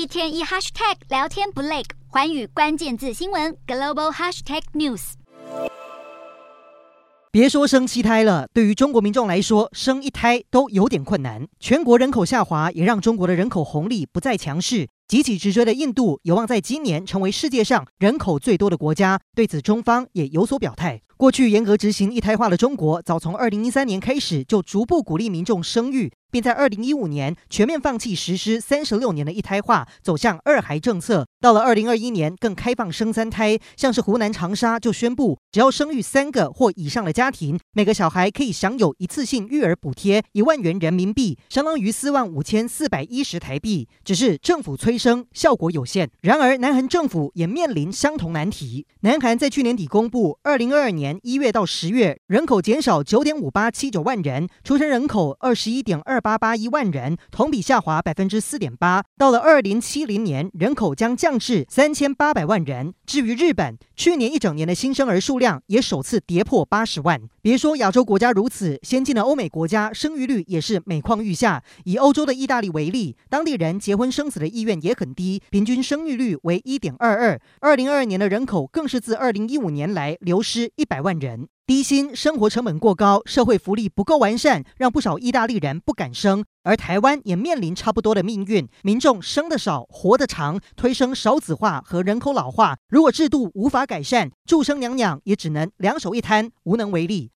一天一 hashtag 聊天不累，环宇关键字新闻 global hashtag news。别说生七胎了，对于中国民众来说，生一胎都有点困难。全国人口下滑也让中国的人口红利不再强势。急起直追的印度有望在今年成为世界上人口最多的国家。对此，中方也有所表态。过去严格执行一胎化的中国，早从二零一三年开始就逐步鼓励民众生育。并在二零一五年全面放弃实施三十六年的一胎化，走向二孩政策。到了二零二一年，更开放生三胎，像是湖南长沙就宣布，只要生育三个或以上的家庭，每个小孩可以享有一次性育儿补贴一万元人民币，相当于四万五千四百一十台币。只是政府催生效果有限。然而，南韩政府也面临相同难题。南韩在去年底公布，二零二二年一月到十月人口减少九点五八七九万人，出生人口二十一点二。八八一万人，同比下滑百分之四点八。到了二零七零年，人口将降至三千八百万人。至于日本，去年一整年的新生儿数量也首次跌破八十万。别说亚洲国家如此，先进的欧美国家生育率也是每况愈下。以欧洲的意大利为例，当地人结婚生子的意愿也也很低，平均生育率为一点二二。二零二二年的人口更是自二零一五年来流失一百万人。低薪、生活成本过高、社会福利不够完善，让不少意大利人不敢生。而台湾也面临差不多的命运，民众生得少，活得长，推升少子化和人口老化。如果制度无法改善，祝生娘娘也只能两手一摊，无能为力。